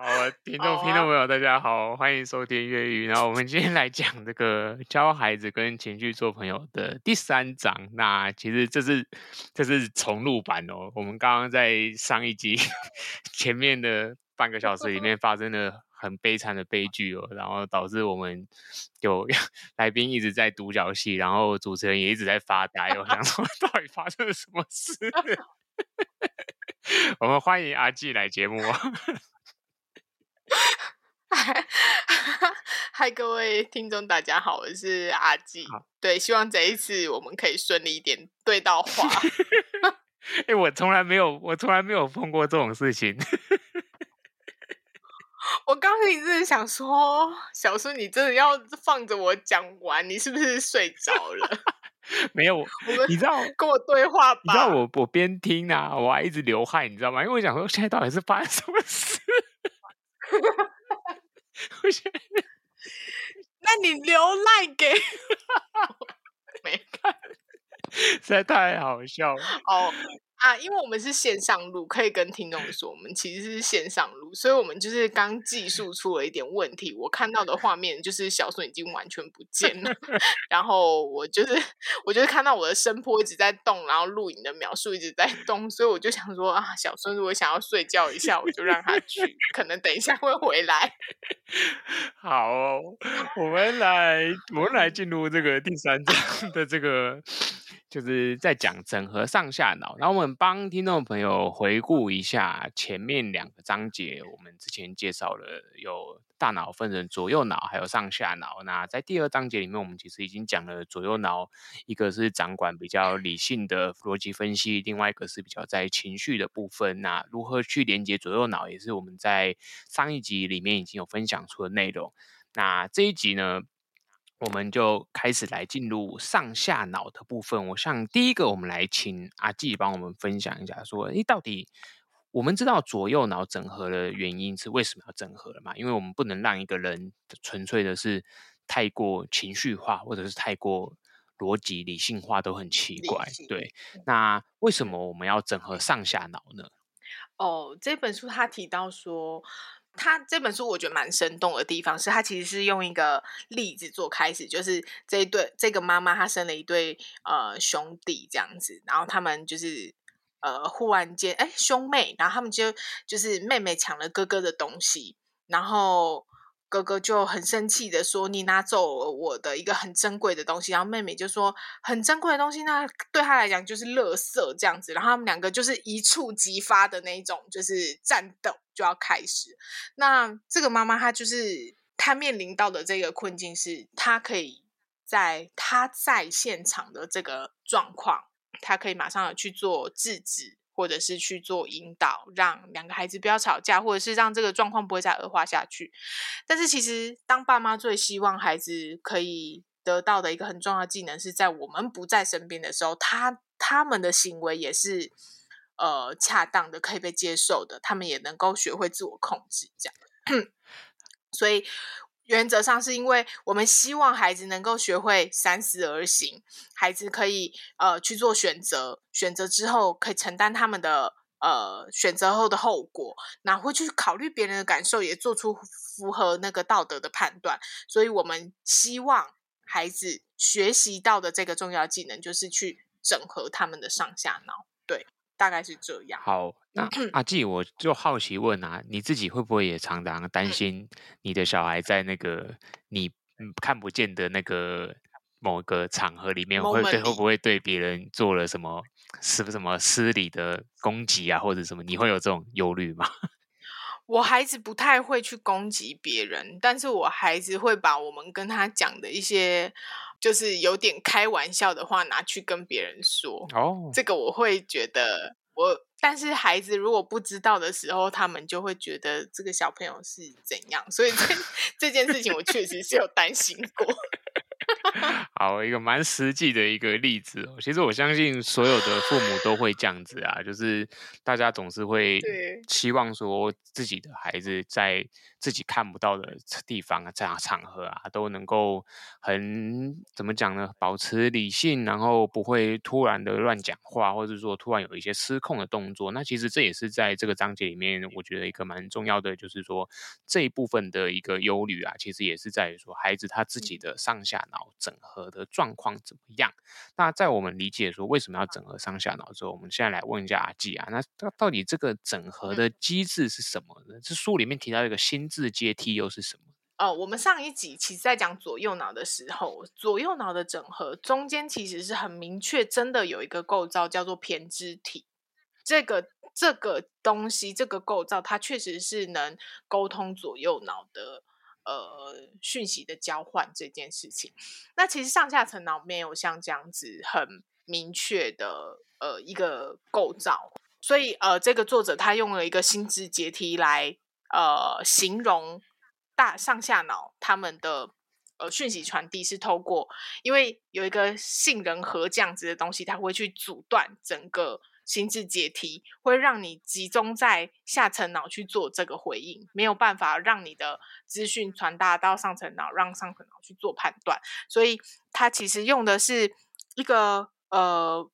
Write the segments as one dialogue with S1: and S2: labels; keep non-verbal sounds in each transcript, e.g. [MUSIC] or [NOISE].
S1: 好，听众听众朋友，大家好，欢迎收听越育。然后我们今天来讲这个教孩子跟情绪做朋友的第三章。那其实这是这是重录版哦。我们刚刚在上一集前面的半个小时里面 [LAUGHS] 发生了很悲惨的悲剧哦，然后导致我们有 [LAUGHS] 来宾一直在独角戏，然后主持人也一直在发呆。我想说，[LAUGHS] 到底发生了什么事？我们欢迎阿纪来节目。
S2: 嗨，[LAUGHS] 嗨，各位听众，大家好，我是阿纪。对，希望这一次我们可以顺利一点对到话。[LAUGHS]
S1: 哎、欸，我从来没有，我从来没有碰过这种事情。[LAUGHS]
S2: 我刚刚你真的想说，小孙，你真的要放着我讲完？你是不是睡着了？
S1: 没有，你知道
S2: 跟我对话吧？
S1: 你知道我我边听啊，我还一直流汗，你知道吗？因为我想说，现在到底是发生什么事？[LAUGHS]
S2: 那你留赖给 [LAUGHS] 没看，[LAUGHS]
S1: 实在太好笑了
S2: 哦。啊，因为我们是线上录，可以跟听众说，我们其实是线上录，所以我们就是刚技术出了一点问题。我看到的画面就是小孙已经完全不见了，[LAUGHS] 然后我就是 [LAUGHS] 我就是看到我的声波一直在动，然后录影的描述一直在动，所以我就想说啊，小孙如果想要睡觉一下，我就让他去，可能等一下会回来。[LAUGHS]
S1: 好，我们来我们来进入这个第三章的这个。就是在讲整合上下脑，然后我们帮听众朋友回顾一下前面两个章节，我们之前介绍了有大脑分成左右脑，还有上下脑。那在第二章节里面，我们其实已经讲了左右脑，一个是掌管比较理性的逻辑分析，另外一个是比较在情绪的部分。那如何去连接左右脑，也是我们在上一集里面已经有分享出的内容。那这一集呢，我们就开始来进入上下脑的部分。我想第一个，我们来请阿纪帮我们分享一下，说，诶，到底我们知道左右脑整合的原因是为什么要整合了嘛？因为我们不能让一个人纯粹的是太过情绪化，或者是太过逻辑理性化，都很奇怪。对，那为什么我们要整合上下脑呢？
S2: 哦，这本书他提到说。他这本书我觉得蛮生动的地方是，他其实是用一个例子做开始，就是这一对这个妈妈她生了一对呃兄弟这样子，然后他们就是呃忽然间哎兄妹，然后他们就就是妹妹抢了哥哥的东西，然后。哥哥就很生气的说：“你拿走了我的一个很珍贵的东西。”然后妹妹就说：“很珍贵的东西，那对他来讲就是垃圾这样子。”然后他们两个就是一触即发的那种，就是战斗就要开始。那这个妈妈她就是她面临到的这个困境是，她可以在她在现场的这个状况，她可以马上去做制止。或者是去做引导，让两个孩子不要吵架，或者是让这个状况不会再恶化下去。但是，其实当爸妈最希望孩子可以得到的一个很重要的技能，是在我们不在身边的时候，他他们的行为也是呃恰当的，可以被接受的，他们也能够学会自我控制，这样。[COUGHS] 所以。原则上是因为我们希望孩子能够学会三思而行，孩子可以呃去做选择，选择之后可以承担他们的呃选择后的后果，那会去考虑别人的感受，也做出符合那个道德的判断。所以我们希望孩子学习到的这个重要技能，就是去整合他们的上下脑。对。大概是这样。好，
S1: 那阿纪，我就好奇问啊，你自己会不会也常常担心你的小孩在那个你看不见的那个某个场合里面，会会会不会对别人做了什么是不是什么失礼的攻击啊，或者什么？你会有这种忧虑吗？[LAUGHS]
S2: 我孩子不太会去攻击别人，但是我孩子会把我们跟他讲的一些。就是有点开玩笑的话拿去跟别人说哦，oh. 这个我会觉得我，但是孩子如果不知道的时候，他们就会觉得这个小朋友是怎样，所以这 [LAUGHS] 这件事情我确实是有担心过。[LAUGHS]
S1: 好，一个蛮实际的一个例子哦。其实我相信所有的父母都会这样子啊，就是大家总是会期望说自己的孩子在自己看不到的地方啊，这样场合啊，都能够很怎么讲呢？保持理性，然后不会突然的乱讲话，或者说突然有一些失控的动作。那其实这也是在这个章节里面，我觉得一个蛮重要的，就是说这一部分的一个忧虑啊，其实也是在于说孩子他自己的上下脑整合的状况怎么样。那在我们理解说为什么要整合上下脑之后，我们现在来问一下阿季啊，那到底这个整合的机制是什么呢？这书里面提到一个心智阶梯又是什么？
S2: 哦，我们上一集其实在讲左右脑的时候，左右脑的整合中间其实是很明确，真的有一个构造叫做胼胝体。这个这个东西，这个构造，它确实是能沟通左右脑的呃讯息的交换这件事情。那其实上下层脑没有像这样子很明确的呃一个构造，所以呃这个作者他用了一个心智阶梯来呃形容。大上下脑他们的呃讯息传递是透过，因为有一个杏仁核这样子的东西，它会去阻断整个心智解题，会让你集中在下层脑去做这个回应，没有办法让你的资讯传达到上层脑，让上层脑去做判断。所以它其实用的是一个呃，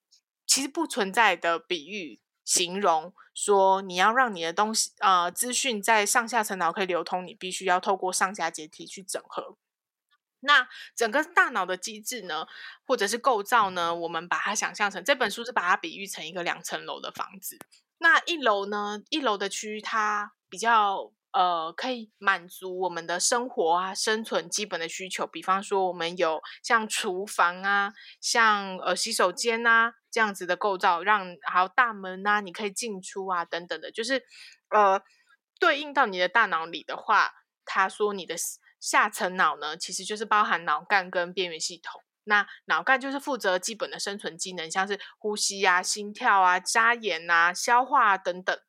S2: 其实不存在的比喻。形容说，你要让你的东西，呃，资讯在上下层脑可以流通，你必须要透过上下阶梯去整合。那整个大脑的机制呢，或者是构造呢，我们把它想象成这本书是把它比喻成一个两层楼的房子。那一楼呢，一楼的区域它比较。呃，可以满足我们的生活啊、生存基本的需求。比方说，我们有像厨房啊、像呃洗手间啊这样子的构造，让还有大门啊，你可以进出啊等等的。就是呃，对应到你的大脑里的话，他说你的下层脑呢，其实就是包含脑干跟边缘系统。那脑干就是负责基本的生存机能，像是呼吸啊、心跳啊、眨眼啊、消化啊等等。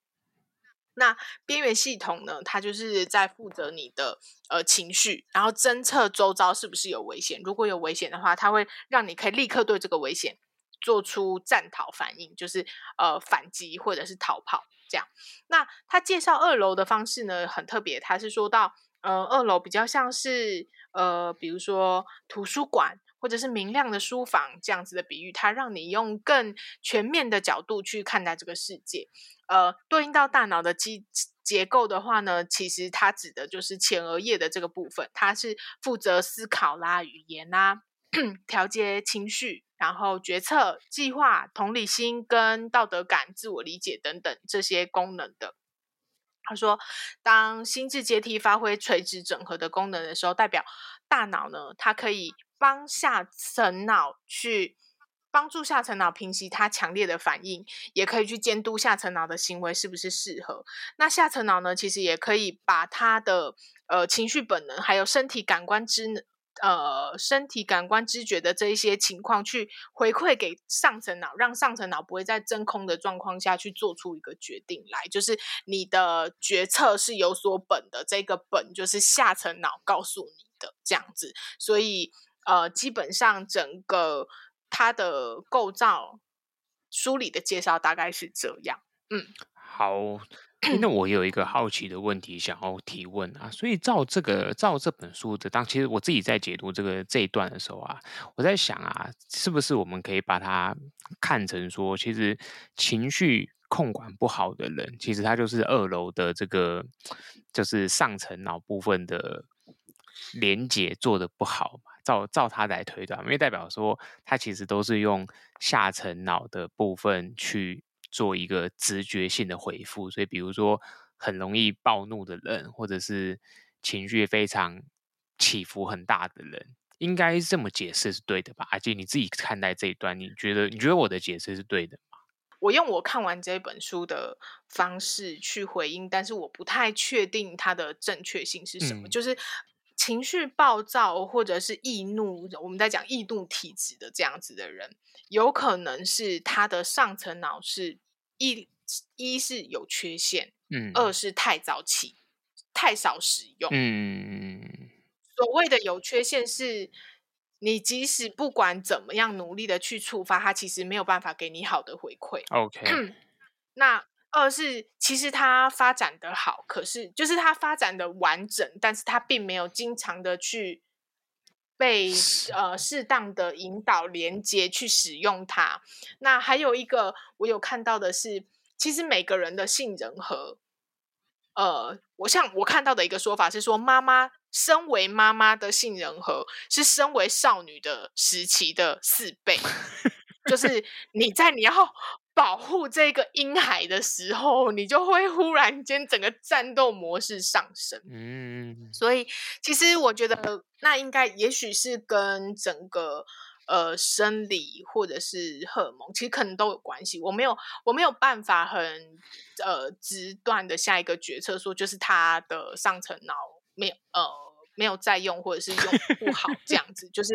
S2: 那边缘系统呢，它就是在负责你的呃情绪，然后侦测周遭是不是有危险。如果有危险的话，它会让你可以立刻对这个危险做出战逃反应，就是呃反击或者是逃跑这样。那他介绍二楼的方式呢，很特别，他是说到呃二楼比较像是呃比如说图书馆。或者是明亮的书房这样子的比喻，它让你用更全面的角度去看待这个世界。呃，对应到大脑的机结构的话呢，其实它指的就是前额叶的这个部分，它是负责思考啦、语言啦、[CLEARS THROAT] 调节情绪，然后决策、计划、同理心跟道德感、自我理解等等这些功能的。他说，当心智阶梯发挥垂直整合的功能的时候，代表大脑呢，它可以。帮下层脑去帮助下层脑平息它强烈的反应，也可以去监督下层脑的行为是不是适合。那下层脑呢，其实也可以把它的呃情绪本能，还有身体感官知呃身体感官知觉的这一些情况，去回馈给上层脑，让上层脑不会在真空的状况下去做出一个决定来。就是你的决策是有所本的，这个本就是下层脑告诉你的这样子，所以。呃，基本上整个它的构造书里的介绍大概是这样。嗯，
S1: 好，那我有一个好奇的问题想要提问啊。所以照这个照这本书的当，其实我自己在解读这个这一段的时候啊，我在想啊，是不是我们可以把它看成说，其实情绪控管不好的人，其实他就是二楼的这个，就是上层脑部分的连接做的不好嘛。照照他来推断，因为代表说他其实都是用下层脑的部分去做一个直觉性的回复，所以比如说很容易暴怒的人，或者是情绪非常起伏很大的人，应该这么解释是对的吧？阿静，你自己看待这一段，你觉得你觉得我的解释是对的吗？
S2: 我用我看完这本书的方式去回应，但是我不太确定它的正确性是什么，嗯、就是。情绪暴躁或者是易怒，我们在讲易怒体质的这样子的人，有可能是他的上层脑是一一是有缺陷，嗯，二是太早起，太少使用，嗯，所谓的有缺陷是你即使不管怎么样努力的去触发，他其实没有办法给你好的回馈。
S1: OK，[CLEARS THROAT]
S2: 那二是其实它发展的好，可是就是它发展的完整，但是它并没有经常的去被呃适当的引导、连接去使用它。那还有一个我有看到的是，其实每个人的杏仁核，呃，我像我看到的一个说法是说，妈妈。身为妈妈的杏仁核是身为少女的时期的四倍，[LAUGHS] 就是你在你要保护这个婴孩的时候，你就会忽然间整个战斗模式上升。嗯，所以其实我觉得那应该也许是跟整个呃生理或者是荷尔蒙，其实可能都有关系。我没有我没有办法很呃直断的下一个决策说，就是他的上层脑没有呃。没有再用，或者是用 [LAUGHS] 不好这样子，就是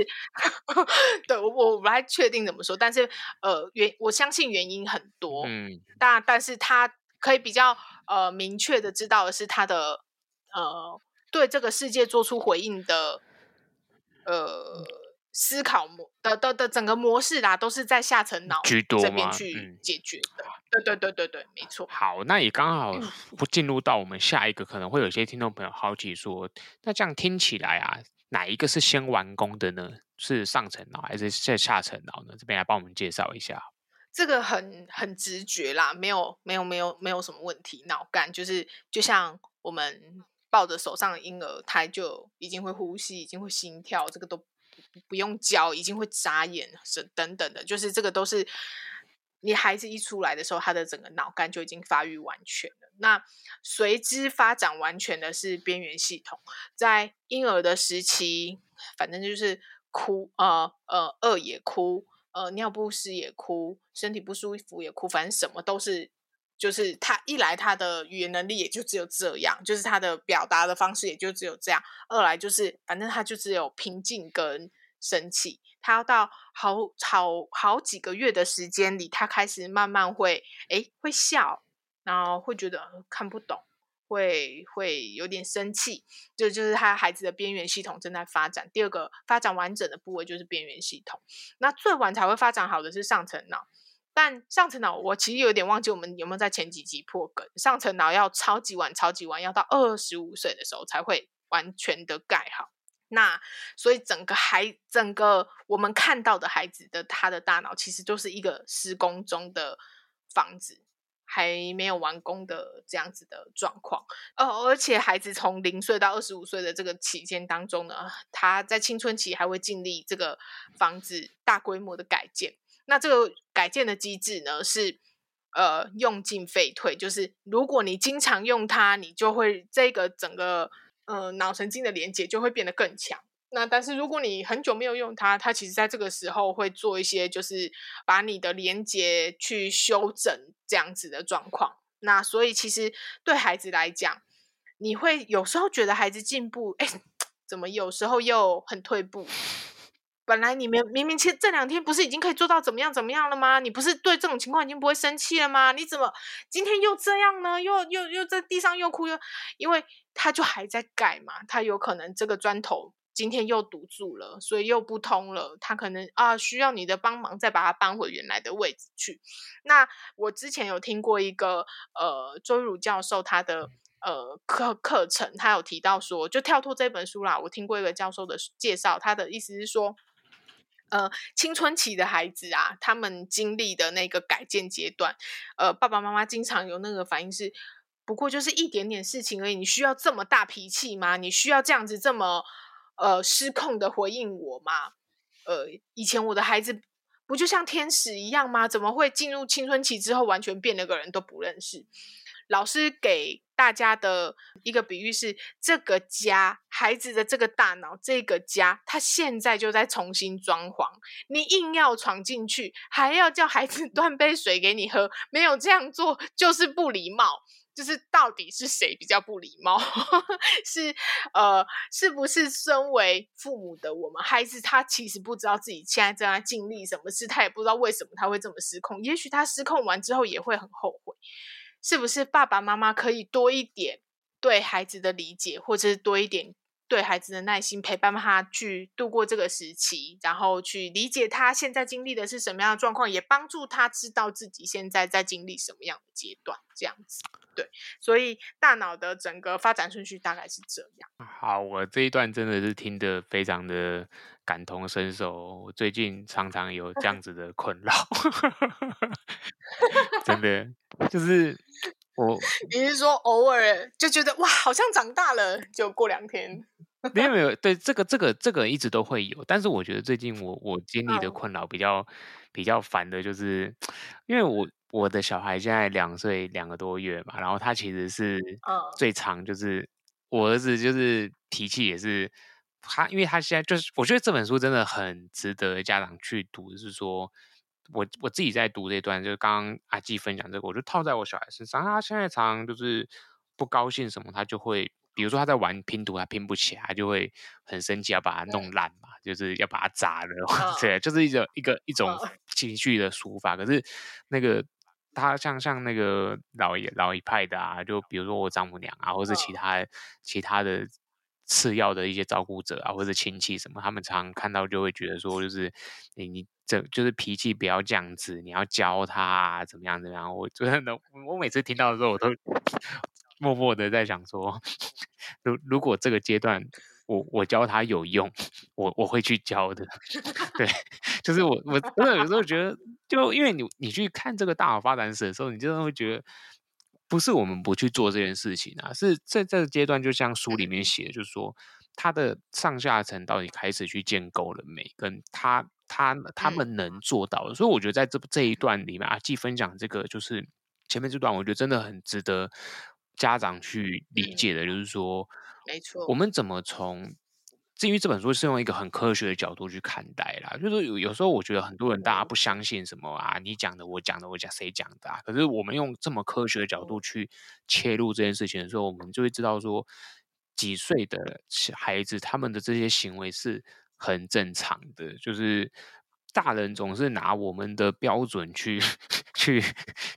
S2: [LAUGHS] 对我我不太确定怎么说，但是呃原我相信原因很多，嗯，但但是他可以比较呃明确的知道的是他的呃对这个世界做出回应的呃。思考模的的的整个模式啦，都是在下层脑
S1: 居多
S2: 这边去解决的。嗯、对对对对对，没错。
S1: 好，那也刚好不进入到我们下一个，可能会有些听众朋友好奇说，那这样听起来啊，哪一个是先完工的呢？是上层脑还是在下层脑呢？这边来帮我们介绍一下。
S2: 这个很很直觉啦，没有没有没有没有什么问题。脑干就是就像我们抱着手上的婴儿胎，就已经会呼吸，已经会心跳，这个都。不用教，已经会眨眼，是等等的，就是这个都是你孩子一出来的时候，他的整个脑干就已经发育完全了。那随之发展完全的是边缘系统，在婴儿的时期，反正就是哭，呃呃，饿也哭，呃，尿不湿也哭，身体不舒服也哭，反正什么都是。就是他一来，他的语言能力也就只有这样，就是他的表达的方式也就只有这样。二来就是，反正他就只有平静跟生气。他要到好好好几个月的时间里，他开始慢慢会诶会笑，然后会觉得看不懂，会会有点生气。就就是他孩子的边缘系统正在发展。第二个发展完整的部位就是边缘系统。那最晚才会发展好的是上层脑。但上层脑，我其实有点忘记我们有没有在前几集破梗。上层脑要超级晚，超级晚，要到二十五岁的时候才会完全的盖好。那所以整个孩，整个我们看到的孩子的他的大脑，其实就是一个施工中的房子，还没有完工的这样子的状况。哦，而且孩子从零岁到二十五岁的这个期间当中呢，他在青春期还会经历这个房子大规模的改建。那这个改建的机制呢，是呃用进废退，就是如果你经常用它，你就会这个整个呃脑神经的连接就会变得更强。那但是如果你很久没有用它，它其实在这个时候会做一些，就是把你的连接去修整这样子的状况。那所以其实对孩子来讲，你会有时候觉得孩子进步，哎，怎么有时候又很退步？本来你们明明其这两天不是已经可以做到怎么样怎么样了吗？你不是对这种情况已经不会生气了吗？你怎么今天又这样呢？又又又在地上又哭又，因为他就还在盖嘛，他有可能这个砖头今天又堵住了，所以又不通了。他可能啊需要你的帮忙，再把它搬回原来的位置去。那我之前有听过一个呃周儒教授他的呃课课程，他有提到说，就跳脱这本书啦。我听过一个教授的介绍，他的意思是说。呃，青春期的孩子啊，他们经历的那个改建阶段，呃，爸爸妈妈经常有那个反应是，不过就是一点点事情而已，你需要这么大脾气吗？你需要这样子这么呃失控的回应我吗？呃，以前我的孩子不就像天使一样吗？怎么会进入青春期之后完全变了个人都不认识？老师给大家的一个比喻是：这个家，孩子的这个大脑，这个家，他现在就在重新装潢。你硬要闯进去，还要叫孩子 [LAUGHS] 端杯水给你喝，没有这样做就是不礼貌。就是到底是谁比较不礼貌？[LAUGHS] 是呃，是不是身为父母的我们，孩子他其实不知道自己现在正在经历什么事，他也不知道为什么他会这么失控。也许他失控完之后也会很后悔。是不是爸爸妈妈可以多一点对孩子的理解，或者是多一点对孩子的耐心，陪伴他去度过这个时期，然后去理解他现在经历的是什么样的状况，也帮助他知道自己现在在经历什么样的阶段，这样子。对，所以大脑的整个发展顺序大概是这样。
S1: 好，我这一段真的是听得非常的感同身受，我最近常常有这样子的困扰，[LAUGHS] 真的就是我，
S2: 你是说偶尔就觉得哇，好像长大了，就过两天。
S1: 没有没有，[LAUGHS] 对这个这个这个一直都会有，但是我觉得最近我我经历的困扰比较、oh. 比较烦的就是，因为我我的小孩现在两岁两个多月嘛，然后他其实是最长就是、oh. 我儿子就是脾气也是他，因为他现在就是我觉得这本书真的很值得家长去读，就是说我我自己在读这段，就是刚刚阿基分享这个，我就套在我小孩身上，他现在常常就是不高兴什么，他就会。比如说他在玩拼图，他拼不起来，他就会很生气，要把它弄烂嘛，就是要把它砸了。Oh. [LAUGHS] 对，就是一种一个一种情绪的抒发。Oh. 可是那个他像像那个老一老一派的啊，就比如说我丈母娘啊，或者其他、oh. 其他的次要的一些照顾者啊，或者亲戚什么，他们常看到就会觉得说，就是你你这就是脾气不要这样子，你要教他啊，怎么样怎么样。我真的，[LAUGHS] 我每次听到的时候，我都。[LAUGHS] 默默的在想说，如如果这个阶段我我教他有用，我我会去教的。[LAUGHS] 对，就是我我真的有时候觉得，就因为你你去看这个大脑发展史的时候，你真的会觉得，不是我们不去做这件事情啊，是在这个阶段，就像书里面写的，就是说他的上下层到底开始去建构了没，跟他他他们能做到的。所以我觉得在这这一段里面啊，既分享这个就是前面这段，我觉得真的很值得。家长去理解的，就是说，
S2: 没错，
S1: 我们怎么从？至于这本书是用一个很科学的角度去看待啦，就是有有时候我觉得很多人大家不相信什么啊，你讲的我讲的我讲谁讲的啊？可是我们用这么科学的角度去切入这件事情的时候，我们就会知道说，几岁的孩子他们的这些行为是很正常的，就是。大人总是拿我们的标准去 [LAUGHS] 去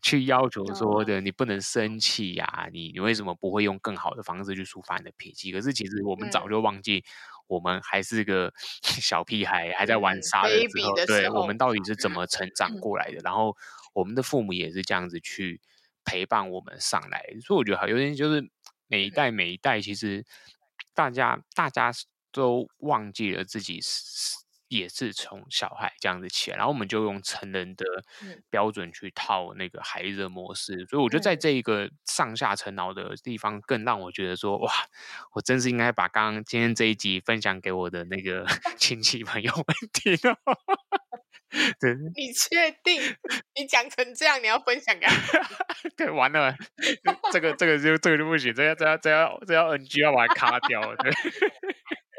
S1: 去要求说的，你不能生气呀、啊，你你为什么不会用更好的方式去抒发你的脾气？可是其实我们早就忘记，我们还是个 [LAUGHS] 小屁孩，还在玩沙的时候，嗯、对，我们到底是怎么成长过来的？然后我们的父母也是这样子去陪伴我们上来，所以我觉得好有点就是每一代每一代，其实大家大家都忘记了自己是。也是从小孩这样子起来，然后我们就用成人的标准去套那个孩子的模式，嗯、所以我觉得在这一个上下层脑的地方，更让我觉得说，哇，我真是应该把刚刚今天这一集分享给我的那个 [LAUGHS] 亲戚朋友们听哦。对，
S2: 你确定？你讲成这样，你要分享给他？[LAUGHS]
S1: 对，完了，这个这个就这个就不行，这要这要这要这要 NG 要把它卡掉，对。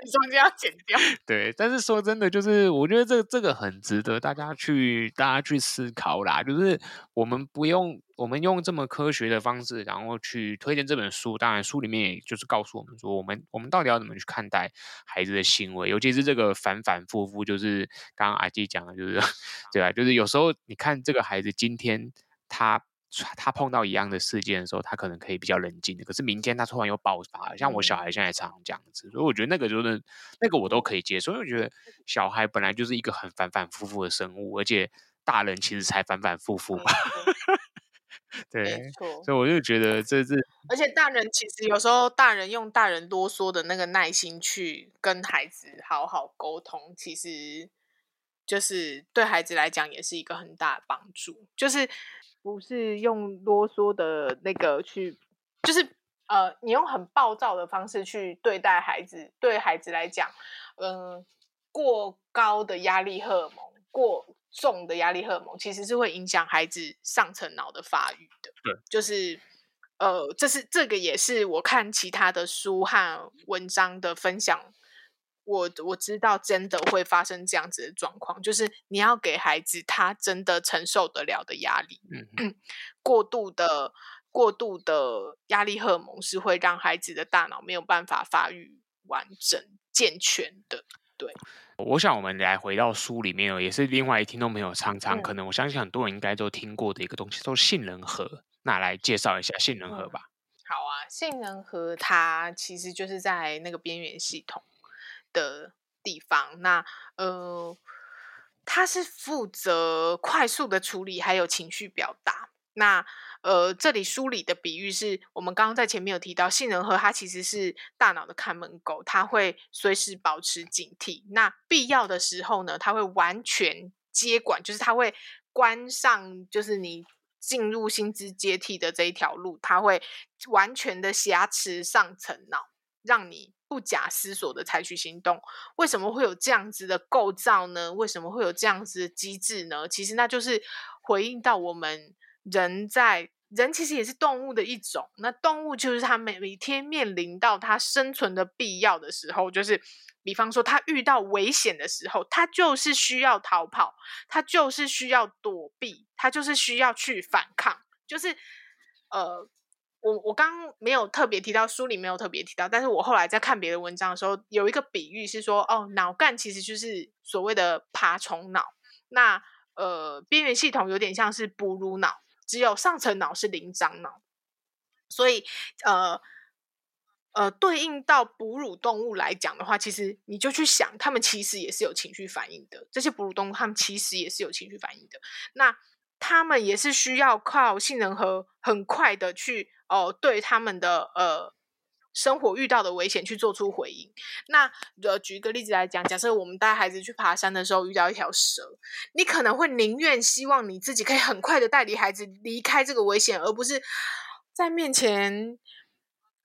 S2: 中间要剪掉，[LAUGHS]
S1: 对，但是说真的，就是我觉得这这个很值得大家去大家去思考啦。就是我们不用，我们用这么科学的方式，然后去推荐这本书。当然，书里面也就是告诉我们说，我们我们到底要怎么去看待孩子的行为，尤其是这个反反复复，就是刚刚阿基讲的，就是 [LAUGHS] 对吧？就是有时候你看这个孩子今天他。他碰到一样的事件的时候，他可能可以比较冷静的。可是明天他突然又爆发，像我小孩现在常常这样子，所以我觉得那个就是那个我都可以接受。所以我觉得小孩本来就是一个很反反复复的生物，而且大人其实才反反复复吧。对，所以我就觉得这是，
S2: 而且大人其实有时候大人用大人啰嗦的那个耐心去跟孩子好好沟通，其实就是对孩子来讲也是一个很大的帮助，就是。不是用啰嗦的那个去，就是呃，你用很暴躁的方式去对待孩子，对孩子来讲，嗯、呃，过高的压力荷尔蒙，过重的压力荷尔蒙，其实是会影响孩子上层脑的发育的。对，就是呃，这是这个也是我看其他的书和文章的分享。我我知道真的会发生这样子的状况，就是你要给孩子他真的承受得了的压力。嗯哼，[CLEARS THROAT] 过度的过度的压力荷尔蒙是会让孩子的大脑没有办法发育完整健全的。对，
S1: 我想我们来回到书里面哦，也是另外一听众朋友常常可能我相信很多人应该都听过的一个东西，叫、嗯、杏仁核。那来介绍一下杏仁核吧。
S2: 好啊，话，杏仁核它其实就是在那个边缘系统的地方。那呃，它是负责快速的处理，还有情绪表达。那呃，这里梳理的比喻是我们刚刚在前面有提到，杏仁核它其实是大脑的看门狗，它会随时保持警惕。那必要的时候呢，它会完全接管，就是它会关上，就是你进入新知阶梯的这一条路，它会完全的挟持上层脑，让你不假思索的采取行动。为什么会有这样子的构造呢？为什么会有这样子的机制呢？其实那就是回应到我们。人在人其实也是动物的一种，那动物就是它每每天面临到它生存的必要的时候，就是比方说它遇到危险的时候，它就是需要逃跑，它就是需要躲避，它就是需要去反抗。就是呃，我我刚没有特别提到，书里没有特别提到，但是我后来在看别的文章的时候，有一个比喻是说，哦，脑干其实就是所谓的爬虫脑，那呃，边缘系统有点像是哺乳脑。只有上层脑是灵长脑，所以呃呃，对应到哺乳动物来讲的话，其实你就去想，他们其实也是有情绪反应的。这些哺乳动物，他们其实也是有情绪反应的。那他们也是需要靠杏仁核很快的去哦、对他们的呃。生活遇到的危险去做出回应。那呃，举一个例子来讲，假设我们带孩子去爬山的时候遇到一条蛇，你可能会宁愿希望你自己可以很快的带离孩子离开这个危险，而不是在面前。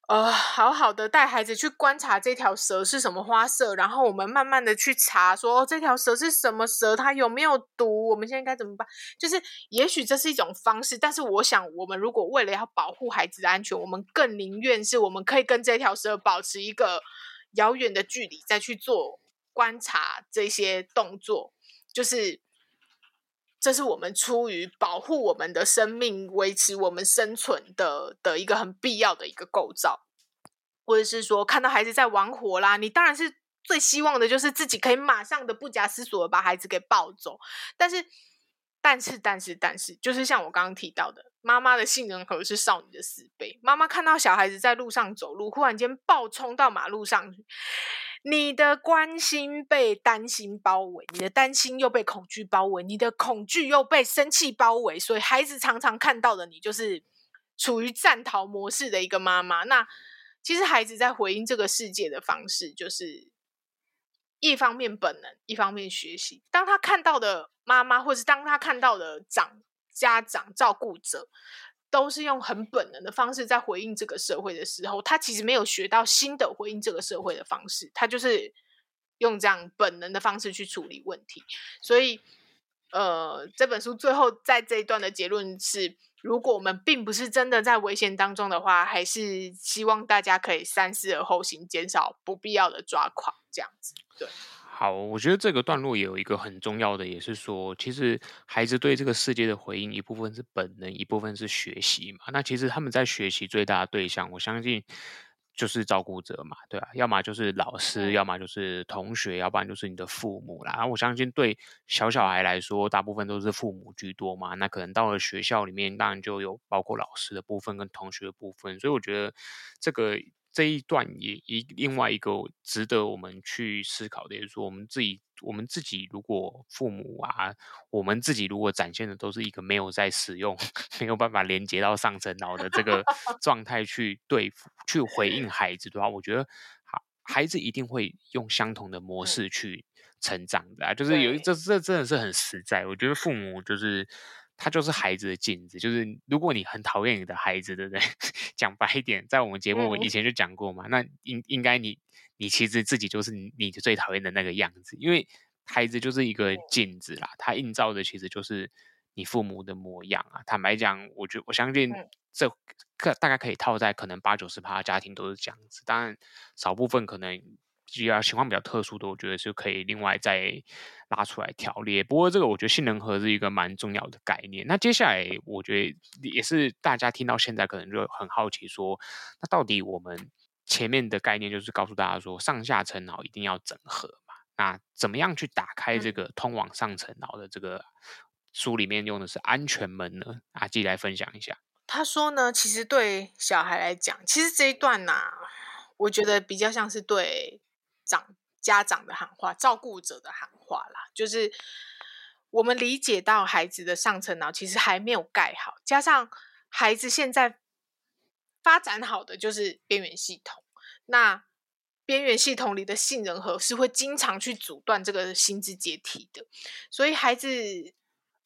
S2: 呃，好好的带孩子去观察这条蛇是什么花色，然后我们慢慢的去查说，哦、这条蛇是什么蛇，它有没有毒，我们现在该怎么办？就是也许这是一种方式，但是我想，我们如果为了要保护孩子的安全，我们更宁愿是我们可以跟这条蛇保持一个遥远的距离，再去做观察这些动作，就是。这是我们出于保护我们的生命、维持我们生存的的一个很必要的一个构造，或者是说看到孩子在玩火啦，你当然是最希望的就是自己可以马上的不假思索的把孩子给抱走。但是，但是，但是，但是，就是像我刚刚提到的，妈妈的杏仁核是少女的四倍。妈妈看到小孩子在路上走路，忽然间暴冲到马路上。你的关心被担心包围，你的担心又被恐惧包围，你的恐惧又被生气包围，所以孩子常常看到的你就是处于战逃模式的一个妈妈。那其实孩子在回应这个世界的方式，就是一方面本能，一方面学习。当他看到的妈妈，或是当他看到的长家长、照顾者。都是用很本能的方式在回应这个社会的时候，他其实没有学到新的回应这个社会的方式，他就是用这样本能的方式去处理问题。所以，呃，这本书最后在这一段的结论是：如果我们并不是真的在危险当中的话，还是希望大家可以三思而后行，减少不必要的抓狂，这样子。对。
S1: 好，我觉得这个段落也有一个很重要的，也是说，其实孩子对这个世界的回应，一部分是本能，一部分是学习嘛。那其实他们在学习最大的对象，我相信就是照顾者嘛，对吧？要么就是老师，要么就是同学，要不然就是你的父母啦。然后我相信对小小孩来说，大部分都是父母居多嘛。那可能到了学校里面，当然就有包括老师的部分跟同学的部分。所以我觉得这个。这一段也一另外一个值得我们去思考的，也就是说，我们自己我们自己如果父母啊，我们自己如果展现的都是一个没有在使用、[LAUGHS] 没有办法连接到上层脑的这个 [LAUGHS] 状态去对付、去回应孩子的话，我觉得孩孩子一定会用相同的模式去成长的啊。就是有一这这真的是很实在，我觉得父母就是。他就是孩子的镜子，就是如果你很讨厌你的孩子，对不对？[LAUGHS] 讲白一点，在我们节目我以前就讲过嘛，嗯、那应应该你你其实自己就是你最讨厌的那个样子，因为孩子就是一个镜子啦，他映照的其实就是你父母的模样啊。坦白讲，我觉我相信这可大概可以套在可能八九十趴的家庭都是这样子，当然少部分可能。比较情况比较特殊的，我觉得是可以另外再拉出来条列。不过这个我觉得性能核是一个蛮重要的概念。那接下来我觉得也是大家听到现在可能就很好奇说，那到底我们前面的概念就是告诉大家说上下层脑一定要整合嘛？那怎么样去打开这个通往上层脑的这个书里面用的是安全门呢？阿纪来分享一下。
S2: 他说呢，其实对小孩来讲，其实这一段呐、啊，我觉得比较像是对长家长的喊话、照顾者的喊话啦。就是我们理解到孩子的上层脑其实还没有盖好，加上孩子现在发展好的就是边缘系统，那边缘系统里的杏仁核是会经常去阻断这个心智阶梯的，所以孩子。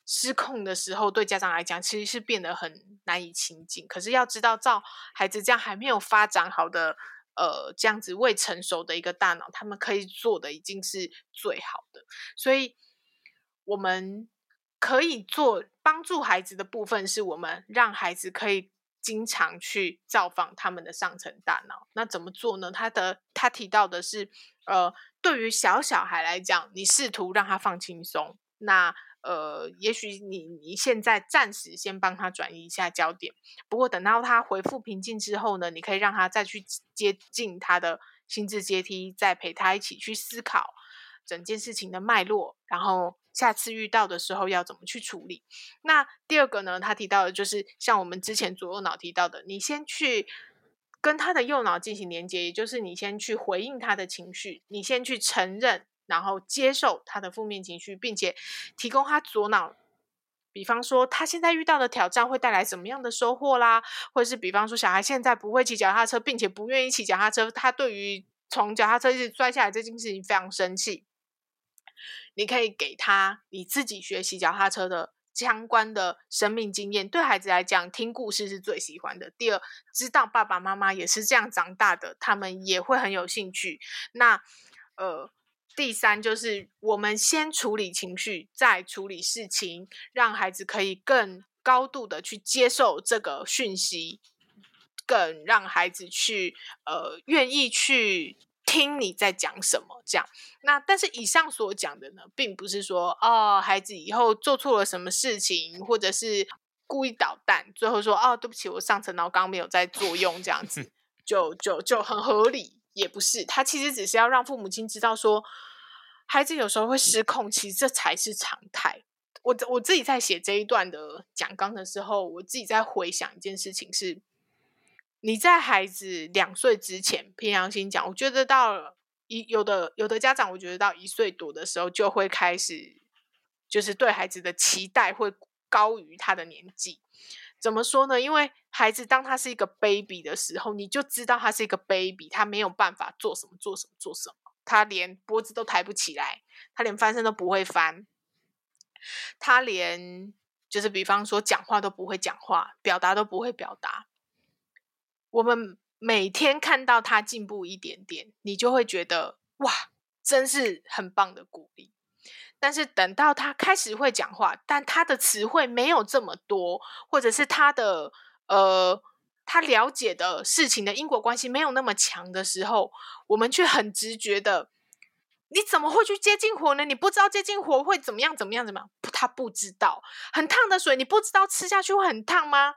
S2: 失控的时候，对家长来讲，其实是变得很难以亲近。可是要知道，照孩子这样还没有发展好的，呃，这样子未成熟的一个大脑，他们可以做的已经是最好的。所以，我们可以做帮助孩子的部分，是我们让孩子可以经常去造访他们的上层大脑。那怎么做呢？他的他提到的是，呃，对于小小孩来讲，你试图让他放轻松，那。呃，也许你你现在暂时先帮他转移一下焦点，不过等到他回复平静之后呢，你可以让他再去接近他的心智阶梯，再陪他一起去思考整件事情的脉络，然后下次遇到的时候要怎么去处理。那第二个呢，他提到的就是像我们之前左右脑提到的，你先去跟他的右脑进行连接，也就是你先去回应他的情绪，你先去承认。然后接受他的负面情绪，并且提供他左脑，比方说他现在遇到的挑战会带来什么样的收获啦，或者是比方说小孩现在不会骑脚踏车，并且不愿意骑脚踏车，他对于从脚踏车一直摔下来这件事情非常生气。你可以给他你自己学习脚踏车的相关的生命经验。对孩子来讲，听故事是最喜欢的。第二，知道爸爸妈妈也是这样长大的，他们也会很有兴趣。那呃。第三就是，我们先处理情绪，再处理事情，让孩子可以更高度的去接受这个讯息，更让孩子去呃愿意去听你在讲什么。这样，那但是以上所讲的呢，并不是说哦，孩子以后做错了什么事情，或者是故意捣蛋，最后说哦，对不起，我上层脑刚刚没有在作用，这样子 [LAUGHS] 就就就很合理。也不是，他其实只是要让父母亲知道说，孩子有时候会失控，其实这才是常态。我我自己在写这一段的讲纲的时候，我自己在回想一件事情是：你在孩子两岁之前，凭良心讲，我觉得到一有的有的家长，我觉得到一岁多的时候就会开始，就是对孩子的期待会高于他的年纪。怎么说呢？因为孩子当他是一个 baby 的时候，你就知道他是一个 baby，他没有办法做什么做什么做什么，他连脖子都抬不起来，他连翻身都不会翻，他连就是比方说讲话都不会讲话，表达都不会表达。我们每天看到他进步一点点，你就会觉得哇，真是很棒的鼓励。但是等到他开始会讲话，但他的词汇没有这么多，或者是他的呃，他了解的事情的因果关系没有那么强的时候，我们却很直觉的，你怎么会去接近火呢？你不知道接近火会怎么样？怎么样？怎么样？他不知道，很烫的水，你不知道吃下去会很烫吗？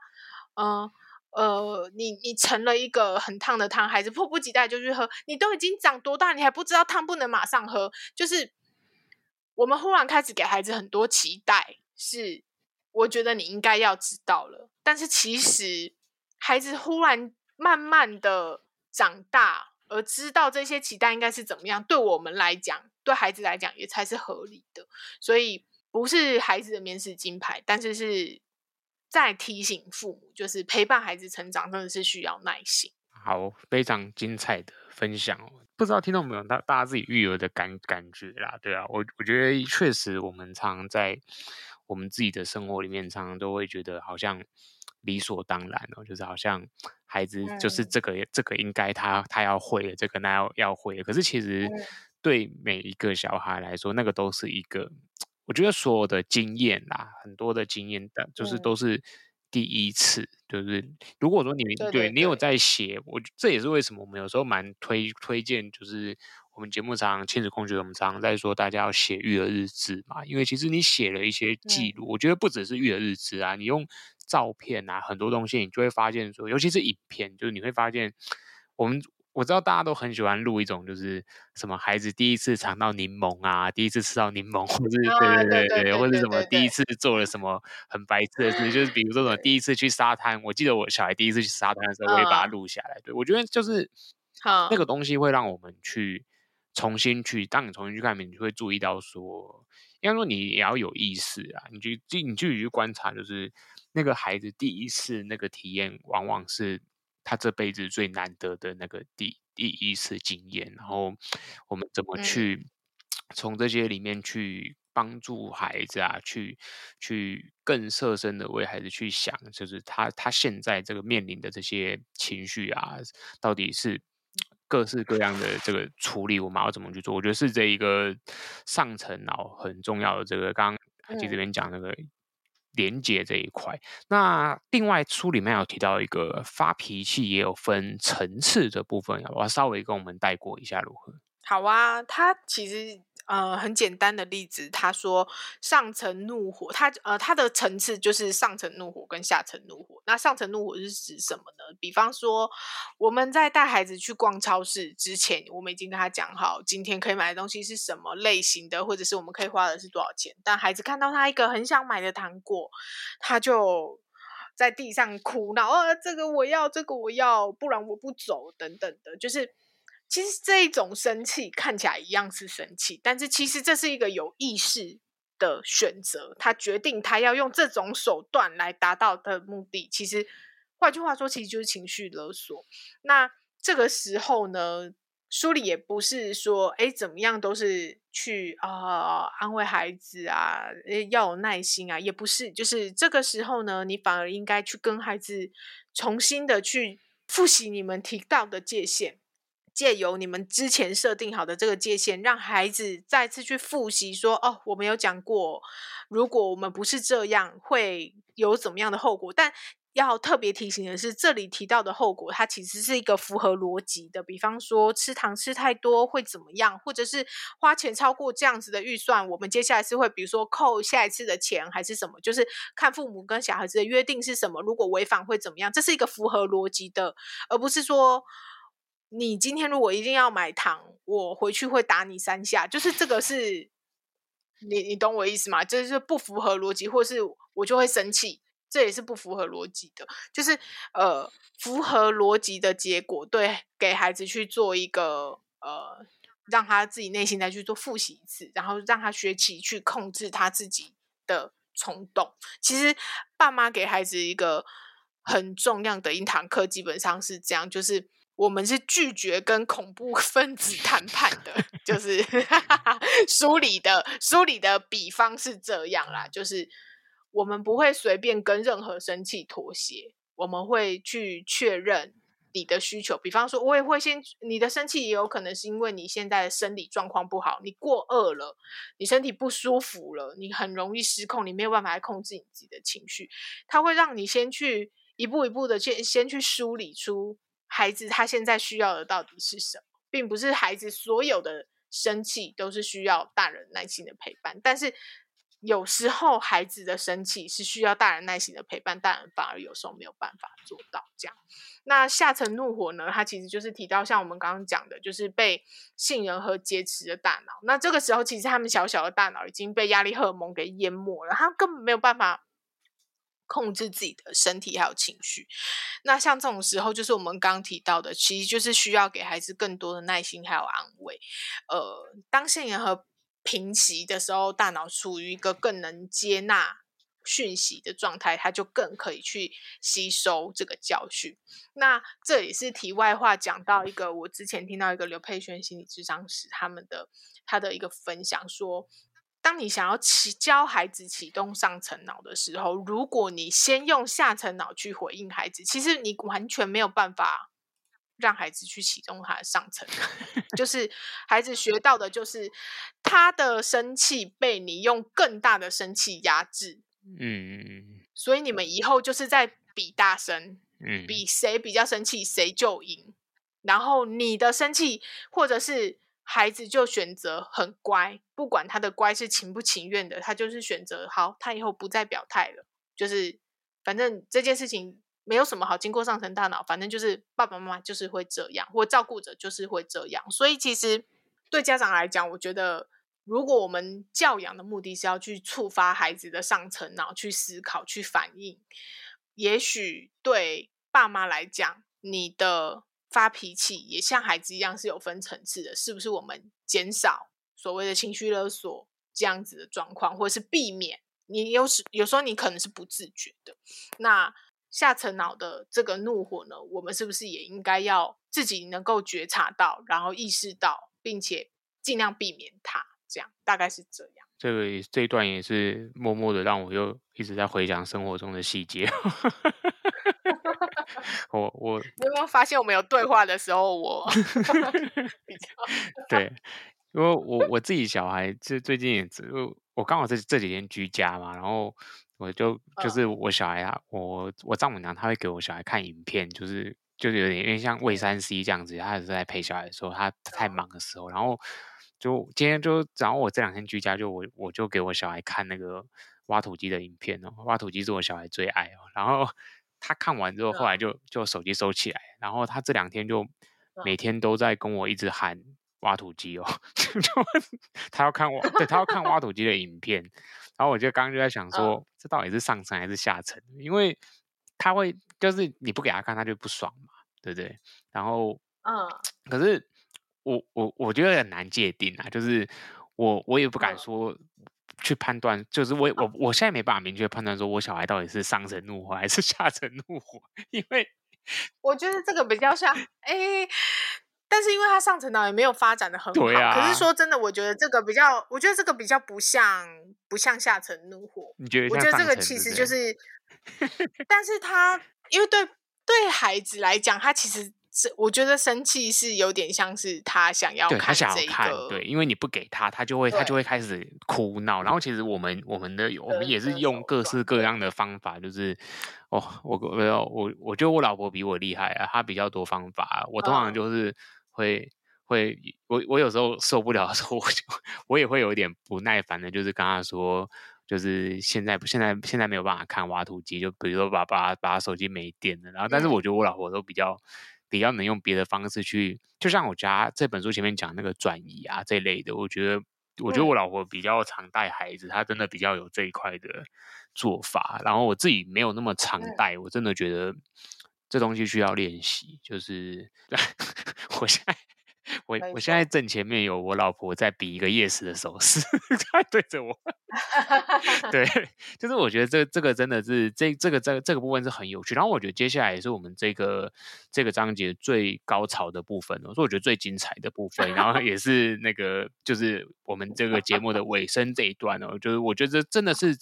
S2: 嗯呃，你你盛了一个很烫的汤，孩子迫不及待就去喝，你都已经长多大，你还不知道烫不能马上喝，就是。我们忽然开始给孩子很多期待，是我觉得你应该要知道了。但是其实孩子忽然慢慢的长大，而知道这些期待应该是怎么样，对我们来讲，对孩子来讲也才是合理的。所以不是孩子的免死金牌，但是是在提醒父母，就是陪伴孩子成长真的是需要耐心。
S1: 好，非常精彩的分享哦。不知道听到没有，大大家自己育儿的感感觉啦，对啊，我我觉得确实，我们常常在我们自己的生活里面，常常都会觉得好像理所当然哦，就是好像孩子就是这个、嗯、这个应该他他要会的，这个那要要会的。可是其实对每一个小孩来说，那个都是一个，我觉得所有的经验啦，很多的经验的，就是都是。第一次就是，如果说你对，你有在写，我这也是为什么我们有时候蛮推推荐，就是我们节目上亲子共学，我们常常在说大家要写育儿日志嘛，因为其实你写了一些记录，我觉得不只是育儿日志啊，你用照片啊，很多东西你就会发现说，尤其是影片，就是你会发现我们。我知道大家都很喜欢录一种，就是什么孩子第一次尝到柠檬啊，第一次吃到柠檬，或是对对对对，或者什么第一次做了什么很白痴的事，就是比如说什么第一次去沙滩，我记得我小孩第一次去沙滩的时候，我也把它录下来。对，我觉得就是那个东西会让我们去重新去，当你重新去看，你就会注意到说，应该说你也要有意识啊，你就你就去观察，就是那个孩子第一次那个体验，往往是。他这辈子最难得的那个第第一次经验，然后我们怎么去从这些里面去帮助孩子啊，去去更设身的为孩子去想，就是他他现在这个面临的这些情绪啊，到底是各式各样的这个处理，我们要怎么去做？我觉得是这一个上层脑很重要的这个，刚刚阿基这边讲那个。连接这一块，那另外书里面有提到一个发脾气也有分层次的部分，我要稍微跟我们带过一下如何？
S2: 好啊，他其实。呃，很简单的例子，他说上层怒火，他呃他的层次就是上层怒火跟下层怒火。那上层怒火是指什么呢？比方说我们在带孩子去逛超市之前，我们已经跟他讲好今天可以买的东西是什么类型的，或者是我们可以花的是多少钱。但孩子看到他一个很想买的糖果，他就在地上哭闹，啊，这个我要，这个我要，不然我不走，等等的，就是。其实这一种生气看起来一样是生气，但是其实这是一个有意识的选择。他决定他要用这种手段来达到的目的。其实换句话说，其实就是情绪勒索。那这个时候呢，书里也不是说，哎，怎么样都是去啊、安慰孩子啊，要有耐心啊，也不是。就是这个时候呢，你反而应该去跟孩子重新的去复习你们提到的界限。借由你们之前设定好的这个界限，让孩子再次去复习说：“哦，我们有讲过，如果我们不是这样，会有怎么样的后果。”但要特别提醒的是，这里提到的后果，它其实是一个符合逻辑的。比方说，吃糖吃太多会怎么样，或者是花钱超过这样子的预算，我们接下来是会比如说扣下一次的钱，还是什么？就是看父母跟小孩子的约定是什么，如果违反会怎么样？这是一个符合逻辑的，而不是说。你今天如果一定要买糖，我回去会打你三下，就是这个是，你你懂我意思吗？就是不符合逻辑，或是我就会生气，这也是不符合逻辑的。就是呃，符合逻辑的结果，对，给孩子去做一个呃，让他自己内心再去做复习一次，然后让他学习去控制他自己的冲动。其实爸妈给孩子一个很重要的一堂课，基本上是这样，就是。我们是拒绝跟恐怖 [LAUGHS] 分子谈判的，就是 [LAUGHS] 书里的书里的比方是这样啦，就是我们不会随便跟任何生气妥协，我们会去确认你的需求。比方说，我也会先，你的生气也有可能是因为你现在的生理状况不好，你过饿了，你身体不舒服了，你很容易失控，你没有办法来控制你自己的情绪，它会让你先去一步一步的先先去梳理出。孩子他现在需要的到底是什么，并不是孩子所有的生气都是需要大人耐心的陪伴，但是有时候孩子的生气是需要大人耐心的陪伴，大人反而有时候没有办法做到这样。那下层怒火呢？它其实就是提到像我们刚刚讲的，就是被杏仁核劫持的大脑。那这个时候其实他们小小的大脑已经被压力荷尔蒙给淹没了，他根本没有办法。控制自己的身体还有情绪，那像这种时候，就是我们刚提到的，其实就是需要给孩子更多的耐心还有安慰。呃，当杏仁核平息的时候，大脑处于一个更能接纳讯息的状态，他就更可以去吸收这个教训。那这也是题外话，讲到一个我之前听到一个刘佩轩心理智商师他们的他的一个分享说。当你想要启教孩子启动上层脑的时候，如果你先用下层脑去回应孩子，其实你完全没有办法让孩子去启动他的上层。就 [LAUGHS] 是孩子学到的就是他的生气被你用更大的生气压制。嗯，所以你们以后就是在比大声，嗯，比谁比较生气谁就赢。然后你的生气或者是。孩子就选择很乖，不管他的乖是情不情愿的，他就是选择好，他以后不再表态了，就是反正这件事情没有什么好经过上层大脑，反正就是爸爸妈妈就是会这样，或照顾者就是会这样。所以其实对家长来讲，我觉得如果我们教养的目的是要去触发孩子的上层脑去思考、去反应，也许对爸妈来讲，你的发脾气也像孩子一样是有分层次的，是不是？我们减少所谓的情绪勒索这样子的状况，或者是避免你有时有时候你可能是不自觉的那。下层脑的这个怒火呢，我们是不是也应该要自己能够觉察到，然后意识到，并且尽量避免它？这样大概是这样。
S1: 这个这一段也是默默的让我又一直在回想生活中的细节。[LAUGHS] 我我
S2: 你有没有发现我们有对话的时候，我 [LAUGHS] 比较 [LAUGHS]
S1: 对，因为我我自己小孩这最近我刚好这这几天居家嘛，然后。我就就是我小孩啊，我我丈母娘她会给我小孩看影片，就是就是有点有点像魏三 C 这样子，她也是在陪小孩的时候，她太忙的时候，然后就今天就然后我这两天居家，就我我就给我小孩看那个挖土机的影片哦，挖土机是我小孩最爱哦，然后他看完之后，后来就就手机收起来，然后他这两天就每天都在跟我一直喊挖土机哦，[LAUGHS] 就他要看我，对，他要看挖土机的影片。然后我就刚刚就在想说，哦、这到底是上层还是下层？因为他会就是你不给他看，他就不爽嘛，对不对？然后，嗯，可是我我我觉得很难界定啊，就是我我也不敢说去判断，就是我我我现在没办法明确判断说我小孩到底是上层怒火还是 [LAUGHS] 下层怒火，因为
S2: 我觉得这个比较像 [LAUGHS] 哎。但是因为他上层脑也没有发展的很好，啊、可是说真的，我觉得这个比较，我觉得这个比较不像不像下层怒火。
S1: 你觉得？
S2: 我觉得这个其实就是，但是他因为对对孩子来讲，他其实是我觉得生气是有点像是他想要看、这个、
S1: 他想要看，对，因为你不给他，他就会他就会开始哭闹。然后其实我们我们的我们也是用各式各样的方法，就是哦，我我我我觉得我老婆比我厉害啊，她比较多方法。我通常就是。会会，我我有时候受不了的时候，[LAUGHS] 我就我也会有一点不耐烦的，就是跟他说，就是现在现在现在没有办法看挖土机，就比如说把把把手机没电了，然后但是我觉得我老婆都比较比较能用别的方式去，就像我家这本书前面讲那个转移啊这一类的，我觉得我觉得我老婆比较常带孩子，她真的比较有这一块的做法，然后我自己没有那么常带，我真的觉得。这东西需要练习，就是 [LAUGHS] 我现在。我我现在正前面有我老婆在比一个 yes 的手势，[LAUGHS] 她对着我。[LAUGHS] 对，[LAUGHS] 就是我觉得这这个真的是这这个这这个部分是很有趣。然后我觉得接下来也是我们这个这个章节最高潮的部分，所以我觉得最精彩的部分，然后也是那个就是我们这个节目的尾声这一段哦。就是我觉得真的是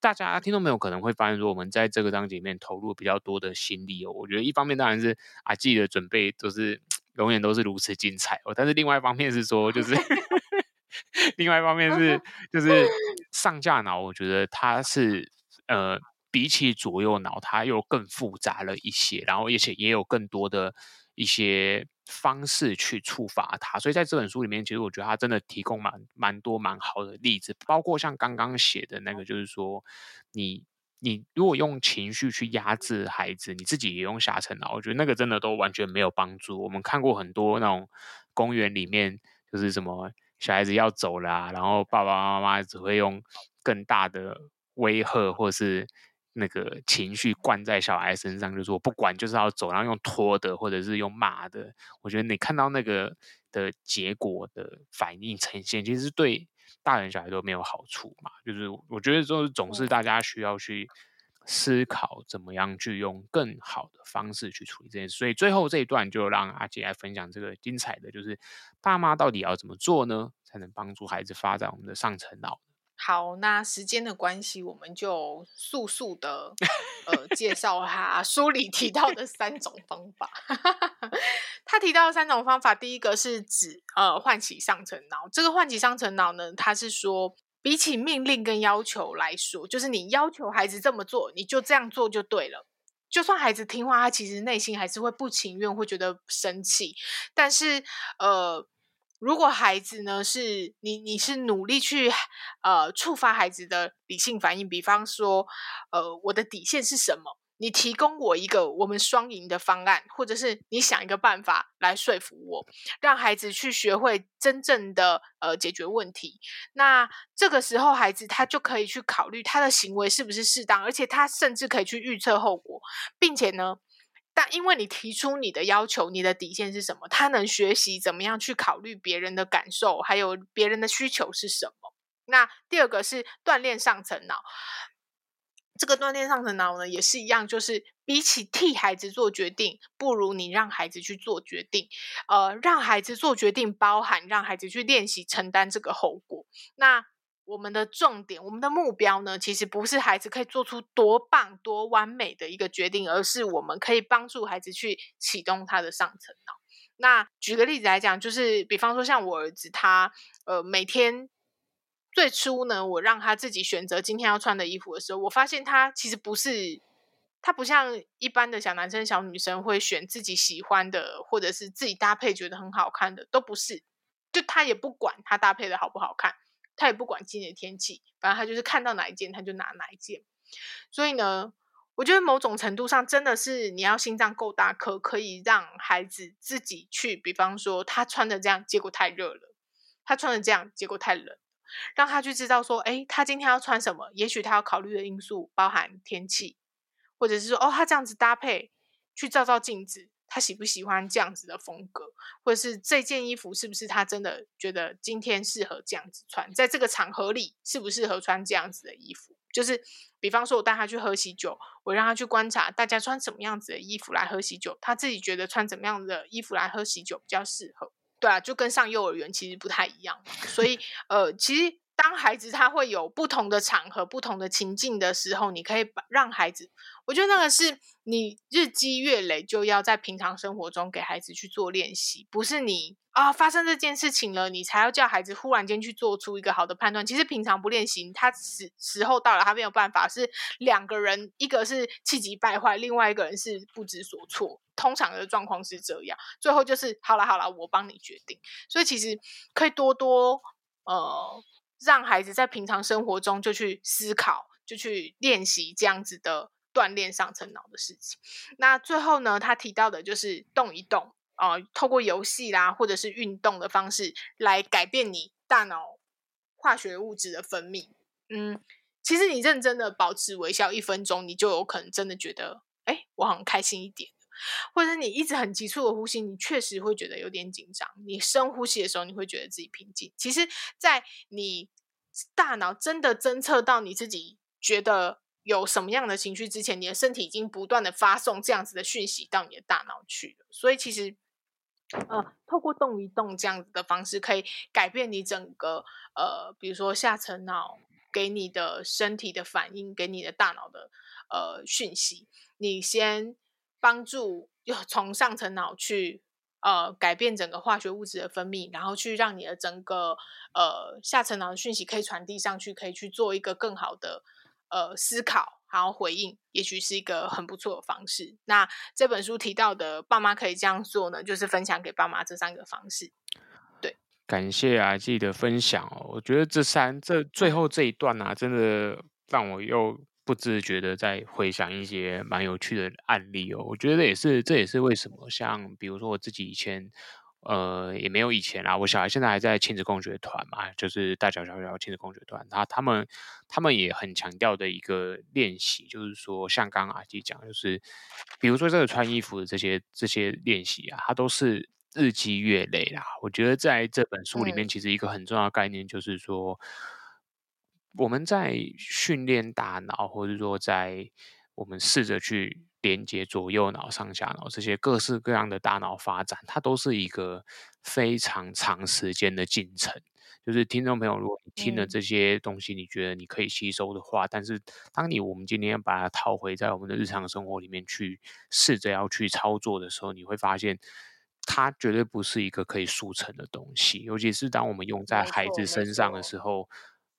S1: 大家听众朋友可能会发现说，我们在这个章节里面投入比较多的心力哦。我觉得一方面当然是阿纪的准备都是。永远都是如此精彩哦，但是另外一方面是说，就是 [LAUGHS] 另外一方面是就是上架脑，我觉得它是呃比起左右脑，它又更复杂了一些，然后而且也有更多的一些方式去触发它，所以在这本书里面，其实我觉得它真的提供蛮蛮多蛮好的例子，包括像刚刚写的那个，就是说你。你如果用情绪去压制孩子，你自己也用下沉脑，我觉得那个真的都完全没有帮助。我们看过很多那种公园里面，就是什么小孩子要走啦、然后爸爸妈妈只会用更大的威吓或是那个情绪灌在小孩身上，就是说不管就是要走，然后用拖的或者是用骂的。我觉得你看到那个的结果的反应呈现，其实是对。大人小孩都没有好处嘛，就是我觉得就是总是大家需要去思考怎么样去用更好的方式去处理这件事，所以最后这一段就让阿杰来分享这个精彩的就是爸妈到底要怎么做呢，才能帮助孩子发展我们的上层脑。
S2: 好，那时间的关系，我们就速速的呃介绍 [LAUGHS] 他书里提到的三种方法。[LAUGHS] 他提到的三种方法，第一个是指呃唤起上层脑。这个唤起上层脑呢，他是说比起命令跟要求来说，就是你要求孩子这么做，你就这样做就对了。就算孩子听话，他其实内心还是会不情愿，会觉得生气。但是呃。如果孩子呢，是你，你是努力去呃触发孩子的理性反应，比方说，呃，我的底线是什么？你提供我一个我们双赢的方案，或者是你想一个办法来说服我，让孩子去学会真正的呃解决问题。那这个时候，孩子他就可以去考虑他的行为是不是适当，而且他甚至可以去预测后果，并且呢，但因为你提出你的要求，你的底线是什么，他能学习怎么样去考虑别人的感受，还有别人的需求是什么。那第二个是锻炼上层脑。这个锻炼上层脑呢，也是一样，就是比起替孩子做决定，不如你让孩子去做决定。呃，让孩子做决定，包含让孩子去练习承担这个后果。那我们的重点，我们的目标呢，其实不是孩子可以做出多棒、多完美的一个决定，而是我们可以帮助孩子去启动他的上层脑。那举个例子来讲，就是比方说像我儿子他，他呃每天。最初呢，我让他自己选择今天要穿的衣服的时候，我发现他其实不是，他不像一般的小男生、小女生会选自己喜欢的，或者是自己搭配觉得很好看的，都不是。就他也不管他搭配的好不好看，他也不管今天的天气，反正他就是看到哪一件他就拿哪一件。所以呢，我觉得某种程度上真的是你要心脏够大可，可以让孩子自己去，比方说他穿的这样，结果太热了；他穿的这样，结果太冷。让他去知道说，诶，他今天要穿什么？也许他要考虑的因素包含天气，或者是说，哦，他这样子搭配，去照照镜子，他喜不喜欢这样子的风格？或者是这件衣服是不是他真的觉得今天适合这样子穿？在这个场合里，适不适合穿这样子的衣服？就是，比方说，我带他去喝喜酒，我让他去观察大家穿什么样子的衣服来喝喜酒，他自己觉得穿怎么样的衣服来喝喜酒比较适合。对啊，就跟上幼儿园其实不太一样，所以呃，其实当孩子他会有不同的场合、不同的情境的时候，你可以把让孩子，我觉得那个是你日积月累就要在平常生活中给孩子去做练习，不是你啊发生这件事情了，你才要叫孩子忽然间去做出一个好的判断。其实平常不练习，他时时候到了，他没有办法，是两个人，一个是气急败坏，另外一个人是不知所措。通常的状况是这样，最后就是好了好了，我帮你决定。所以其实可以多多呃，让孩子在平常生活中就去思考，就去练习这样子的锻炼上层脑的事情。那最后呢，他提到的就是动一动啊，透过游戏啦或者是运动的方式来改变你大脑化学物质的分泌。嗯，其实你认真的保持微笑一分钟，你就有可能真的觉得，哎，我好像开心一点。或者你一直很急促的呼吸，你确实会觉得有点紧张。你深呼吸的时候，你会觉得自己平静。其实，在你大脑真的侦测到你自己觉得有什么样的情绪之前，你的身体已经不断的发送这样子的讯息到你的大脑去了。所以，其实，呃，透过动一动这样子的方式，可以改变你整个呃，比如说下层脑给你的身体的反应，给你的大脑的呃讯息。你先。帮助又从上层脑去呃改变整个化学物质的分泌，然后去让你的整个呃下层脑的讯息可以传递上去，可以去做一个更好的呃思考，然后回应，也许是一个很不错的方式。那这本书提到的爸妈可以这样做呢，就是分享给爸妈这三个方式。对，
S1: 感谢阿纪的分享哦，我觉得这三这最后这一段啊，真的让我又。不自觉的在回想一些蛮有趣的案例哦，我觉得也是，这也是为什么像比如说我自己以前，呃，也没有以前啦，我小孩现在还在亲子共学团嘛，就是大小小小亲子共学团，他他们他们也很强调的一个练习，就是说像刚刚阿基讲，就是比如说这个穿衣服的这些这些练习啊，它都是日积月累啦。我觉得在这本书里面，其实一个很重要的概念就是说。我们在训练大脑，或者说在我们试着去连接左右脑、上下脑这些各式各样的大脑发展，它都是一个非常长时间的进程。就是听众朋友，如果你听了这些东西，你觉得你可以吸收的话，嗯、但是当你我们今天把它套回在我们的日常生活里面去试着要去操作的时候，你会发现它绝对不是一个可以速成的东西。尤其是当我们用在孩子身上的时候。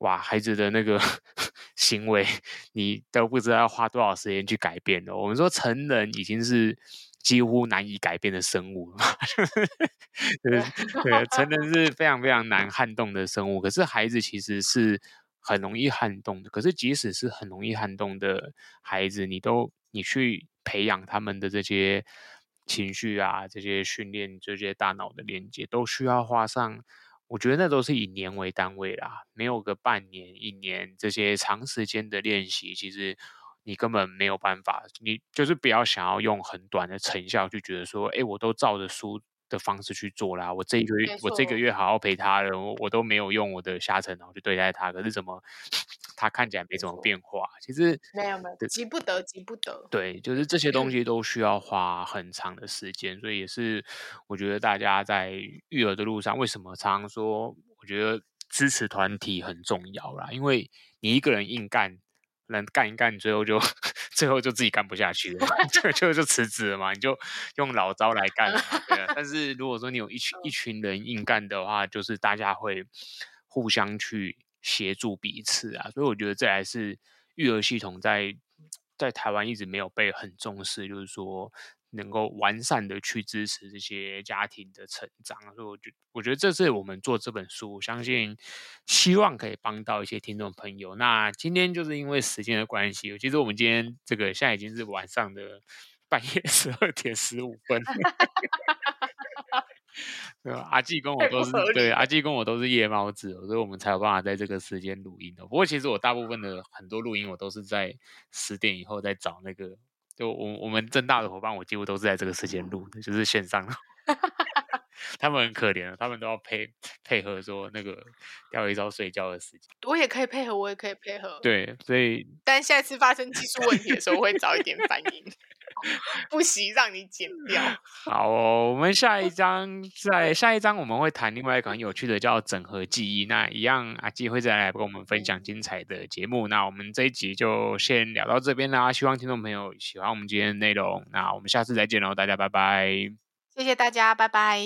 S1: 哇，孩子的那个 [LAUGHS] 行为，你都不知道要花多少时间去改变的。我们说成人已经是几乎难以改变的生物了嘛，[LAUGHS] 对对，成人是非常非常难撼动的生物。可是孩子其实是很容易撼动的。可是即使是很容易撼动的孩子，你都你去培养他们的这些情绪啊，这些训练，这些大脑的连接，都需要花上。我觉得那都是以年为单位啦，没有个半年、一年这些长时间的练习，其实你根本没有办法。你就是不要想要用很短的成效，就觉得说，哎，我都照着书的方式去做啦。我这一个月，我这个月好好陪他了，我我都没有用我的下层脑去对待他，可是怎么他看起来没什么变化？其实
S2: 没有没有，急不得，急不得。
S1: 对，就是这些东西都需要花很长的时间，所以也是我觉得大家在育儿的路上，为什么常常说，我觉得支持团体很重要啦，因为你一个人硬干。能干一干，最后就最后就自己干不下去了，[LAUGHS] 就就就辞职了嘛。你就用老招来干了，对啊。但是如果说你有一群一 [LAUGHS] 群人硬干的话，就是大家会互相去协助彼此啊。所以我觉得这还是育儿系统在在台湾一直没有被很重视，就是说。能够完善的去支持这些家庭的成长，所以我觉我觉得这是我们做这本书，相信希望可以帮到一些听众朋友。那今天就是因为时间的关系，其实我们今天这个现在已经是晚上的半夜十二点十五分，[LAUGHS] [LAUGHS] 对吧？阿纪跟我都是对，阿纪跟我都是夜猫子，所以我们才有办法在这个时间录音的。不过其实我大部分的很多录音，我都是在十点以后再找那个。就我我们正大的伙伴，我几乎都是在这个时间录的，就是线上。[LAUGHS] 他们很可怜，他们都要配配合说那个钓鱼招睡觉的时间。
S2: 我也可以配合，我也可以配合。
S1: 对，所以
S2: 但下次发生技术问题的时候，我会早一点反应。不惜让你剪掉。[LAUGHS]
S1: 好哦，我们下一章在下一章我们会谈另外一个很有趣的叫整合记忆。那一样阿基会再来跟我们分享精彩的节目。那我们这一集就先聊到这边啦。希望听众朋友喜欢我们今天的内容。那我们下次再见喽，大家拜拜。
S2: 谢谢大家，拜拜。